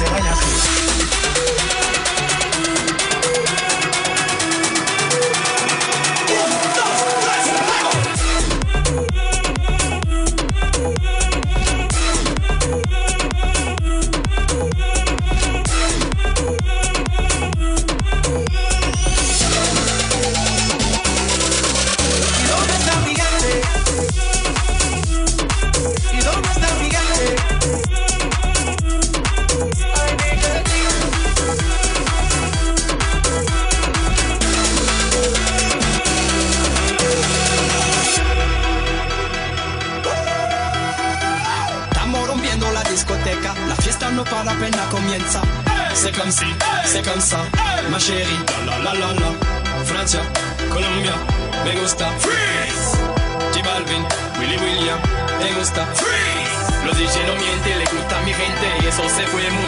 se baila así.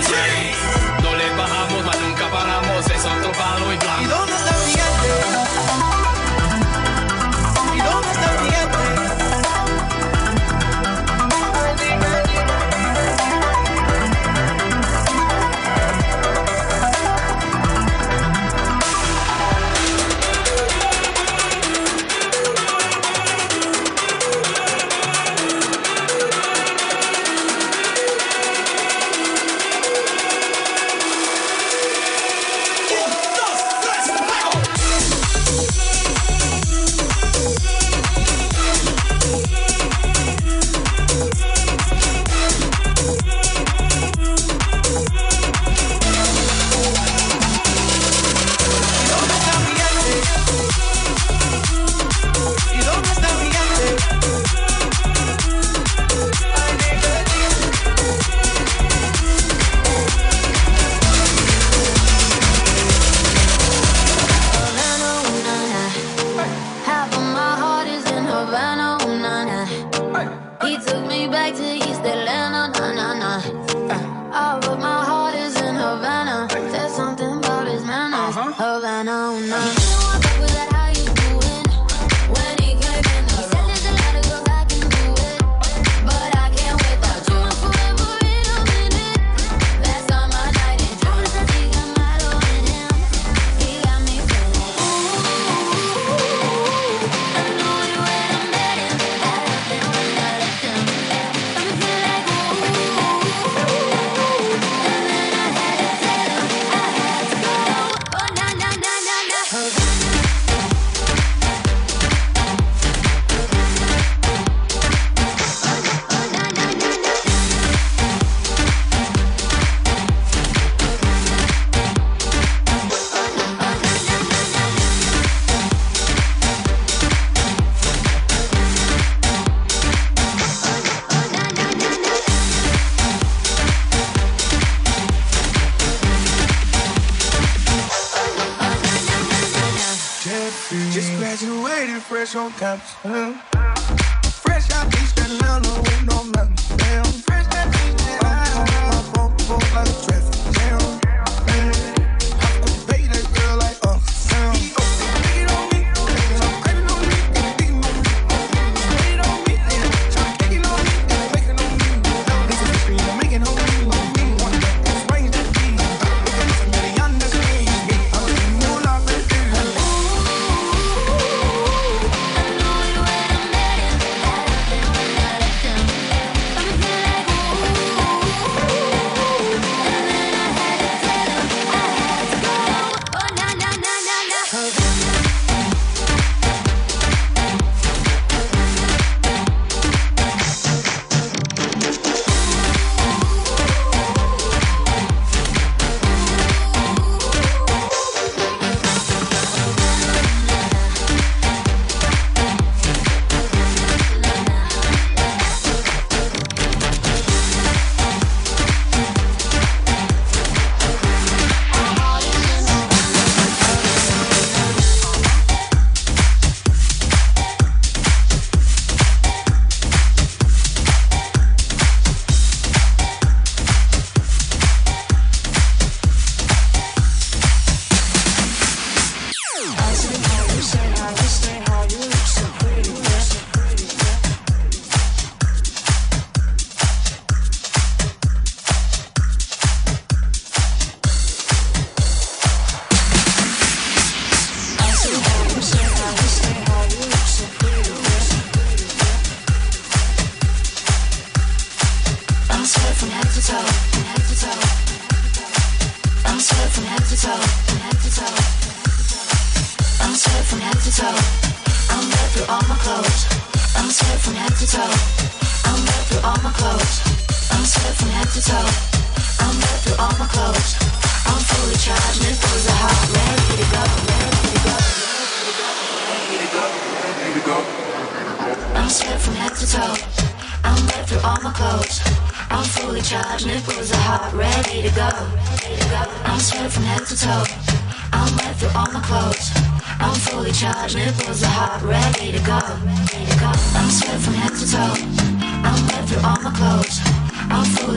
Se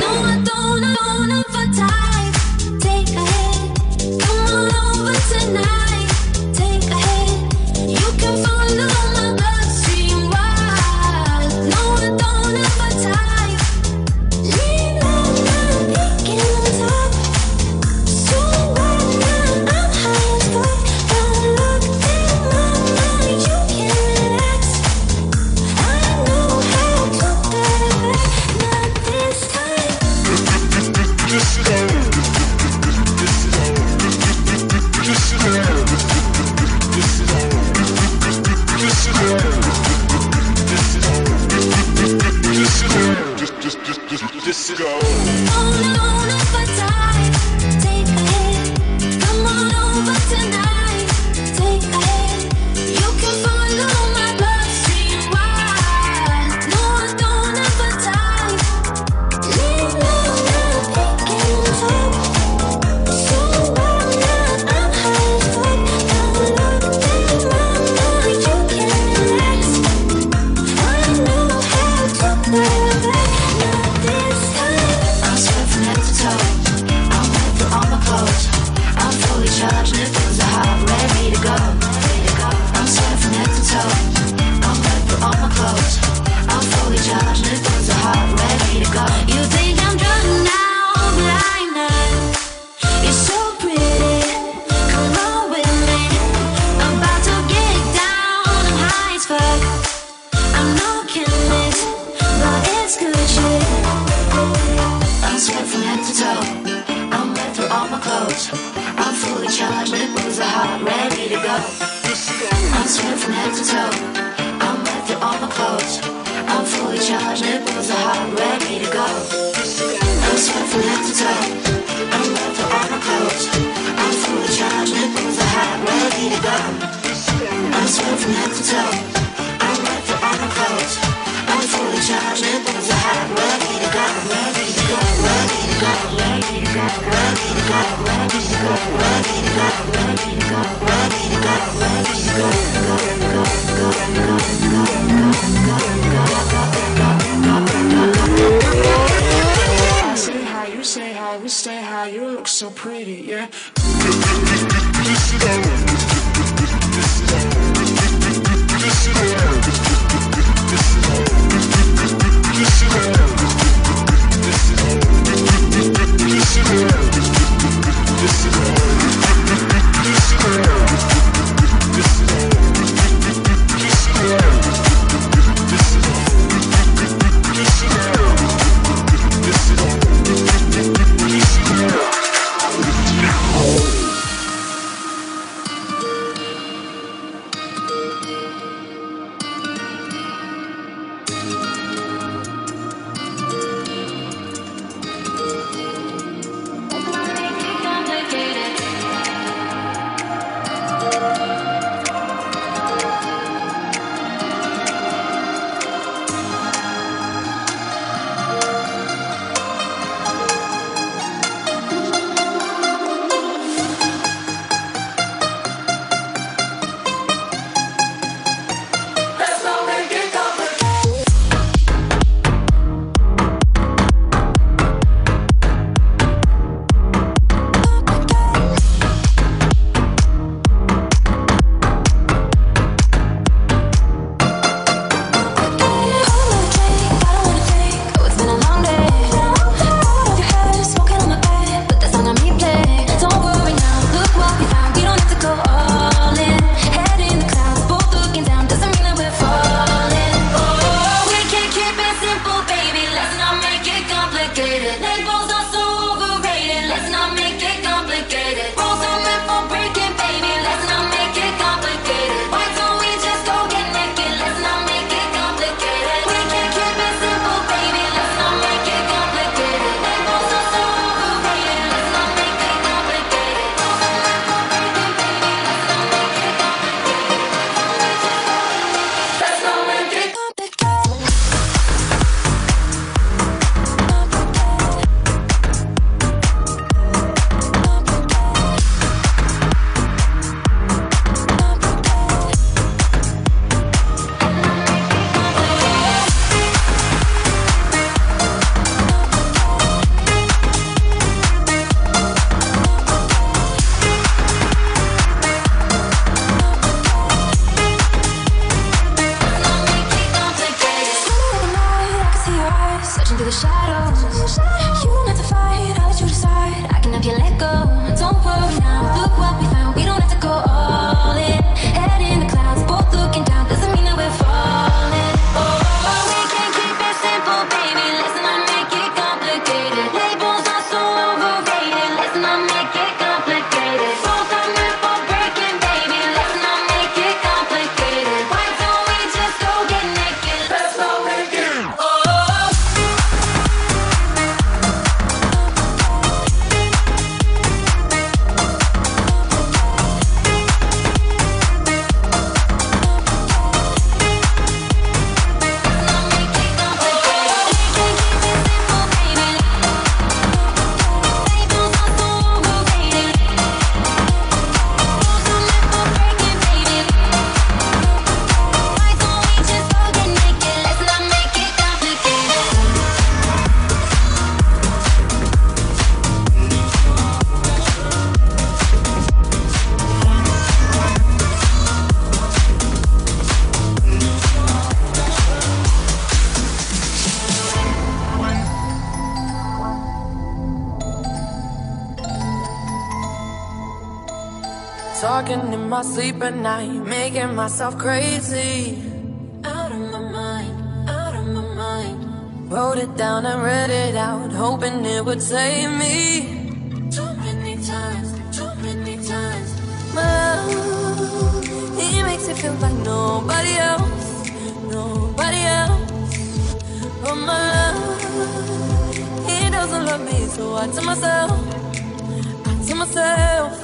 No, I don't, I don't, I'm fatigued. Thank you. complicated. the shadows. You don't have to fight, I'll let you decide. I can help you let go. Don't worry. Sleep at night, making myself crazy. Out of my mind, out of my mind. Wrote it down and read it out, hoping it would save me. Too many times, too many times. My love, he makes it feel like nobody else, nobody else. Oh my love, he doesn't love me, so I tell myself, I tell myself.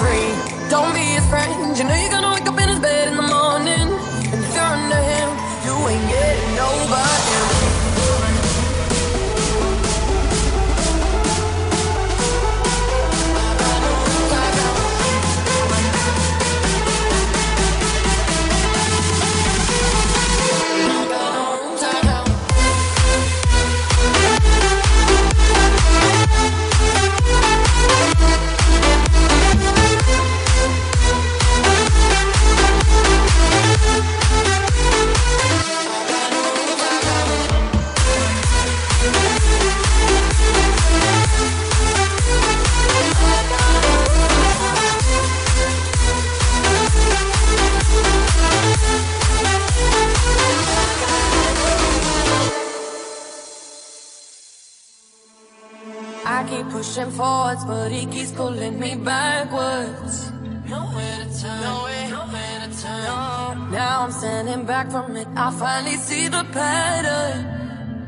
Backwards. Nowhere to turn, nowhere, nowhere to turn. No, now I'm standing back from it. I finally see the pattern.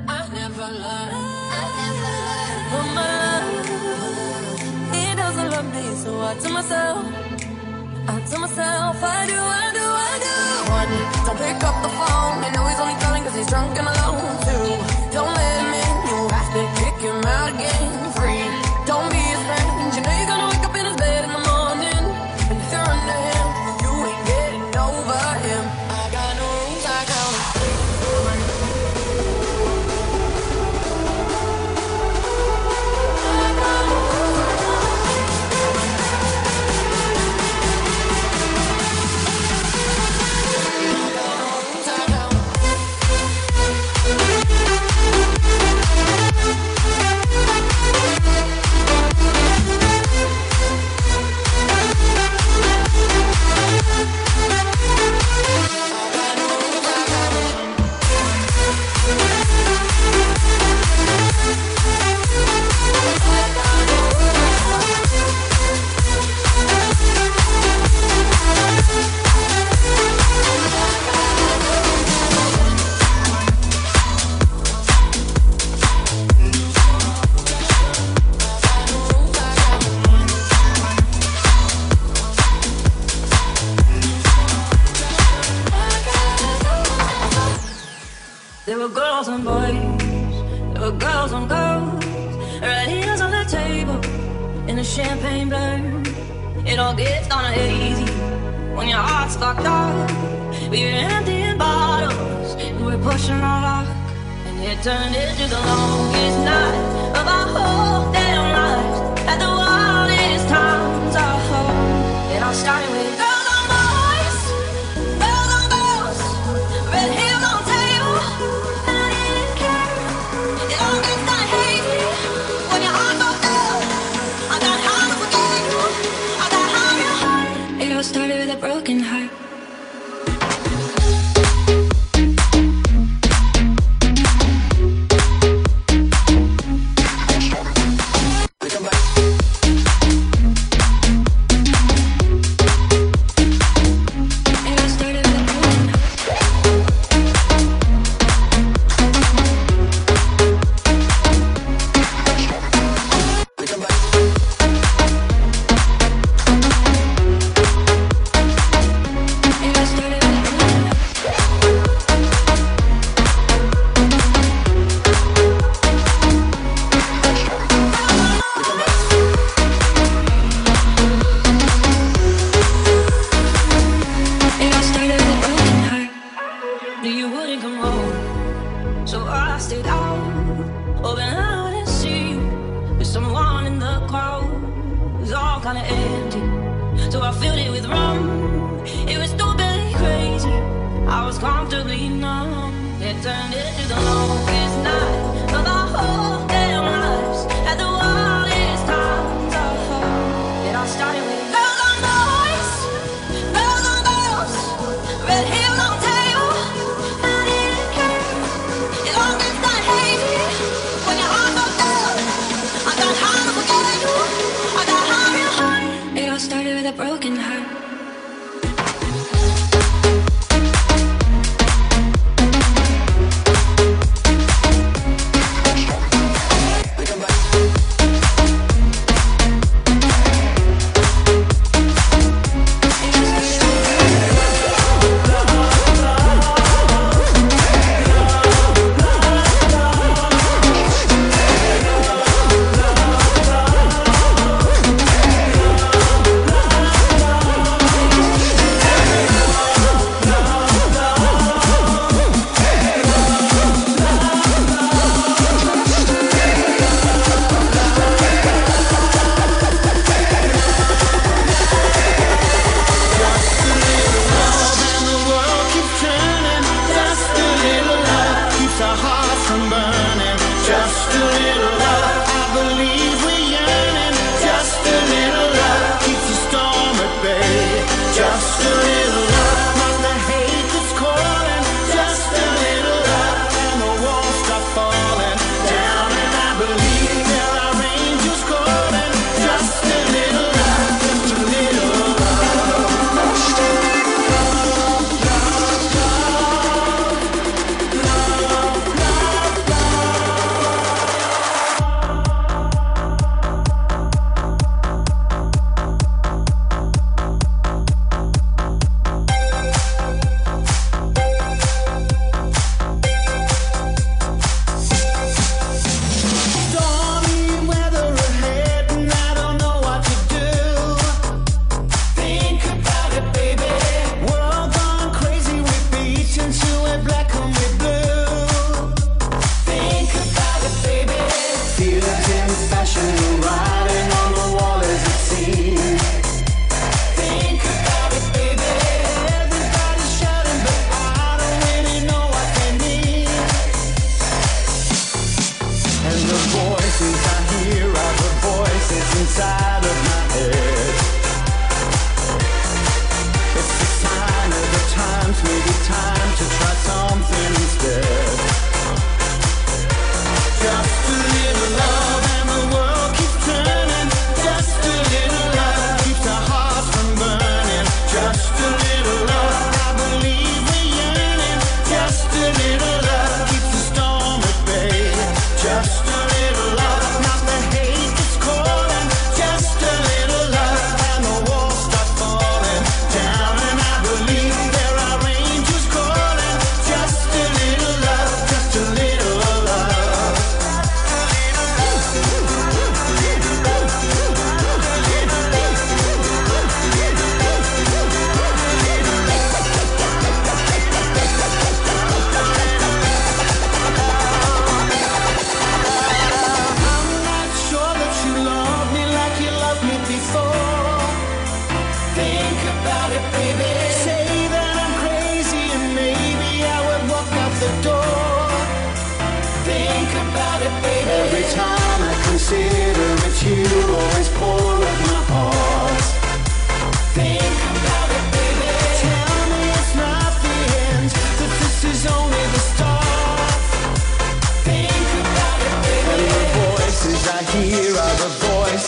I never learned. I never learned. But my love, he doesn't love me, so I tell myself, I tell myself, I do, I do, I do. One, don't pick up the phone. You know he's only calling cause he's drunk and alone. Two, don't let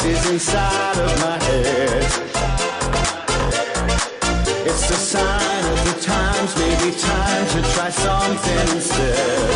voices inside of my head. It's the sign of the times, maybe time to try something instead.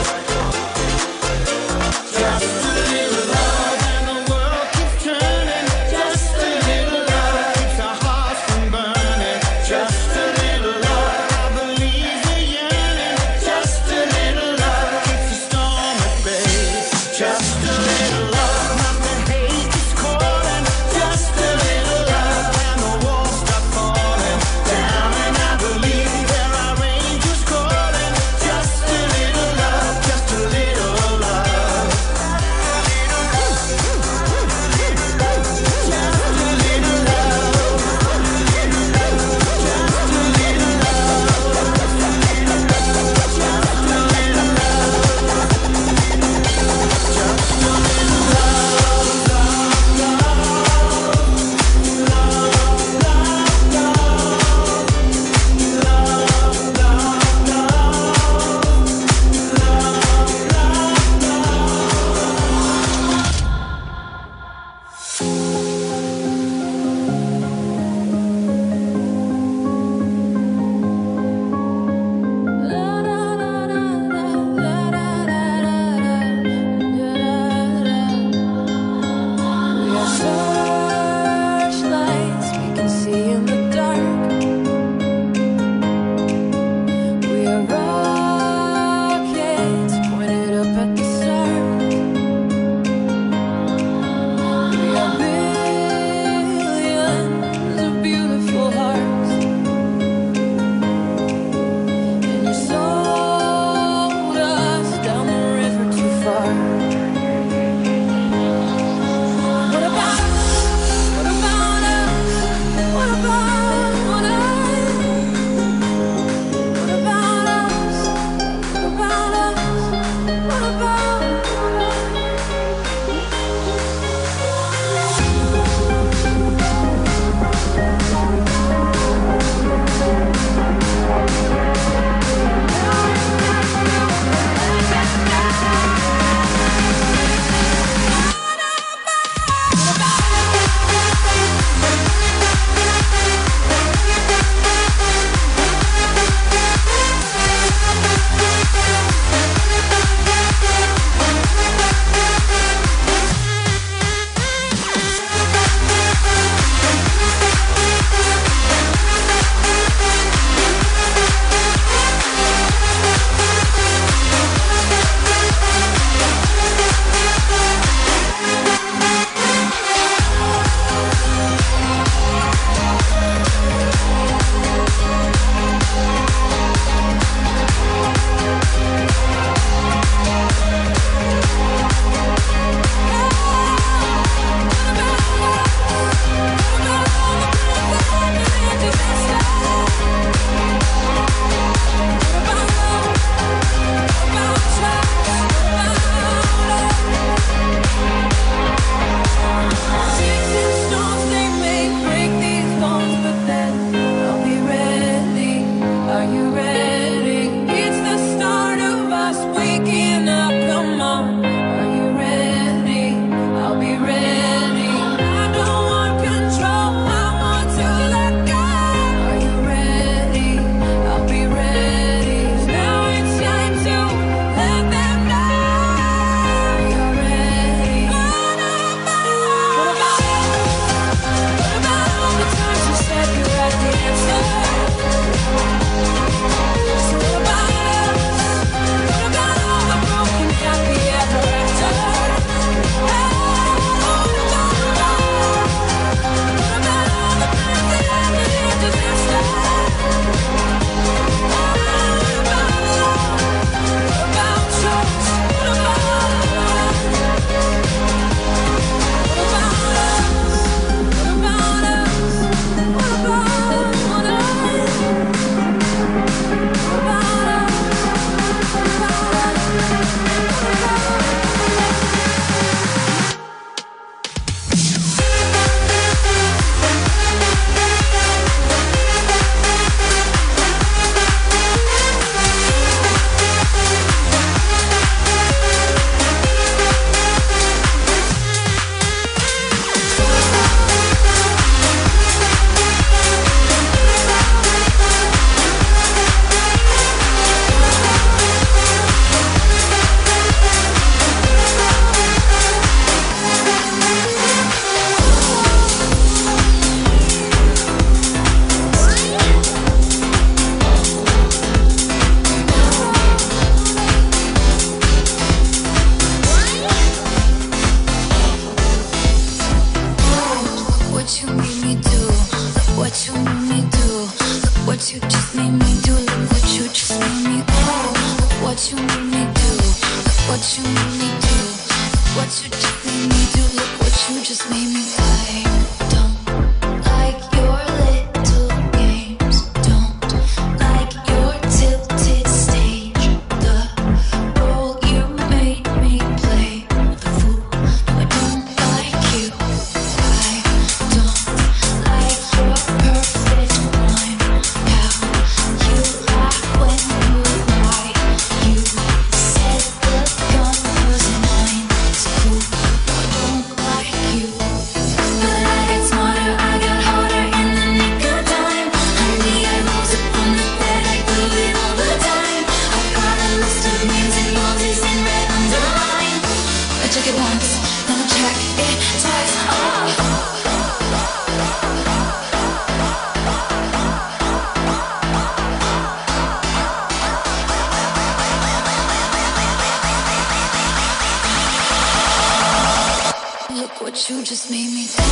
You just made me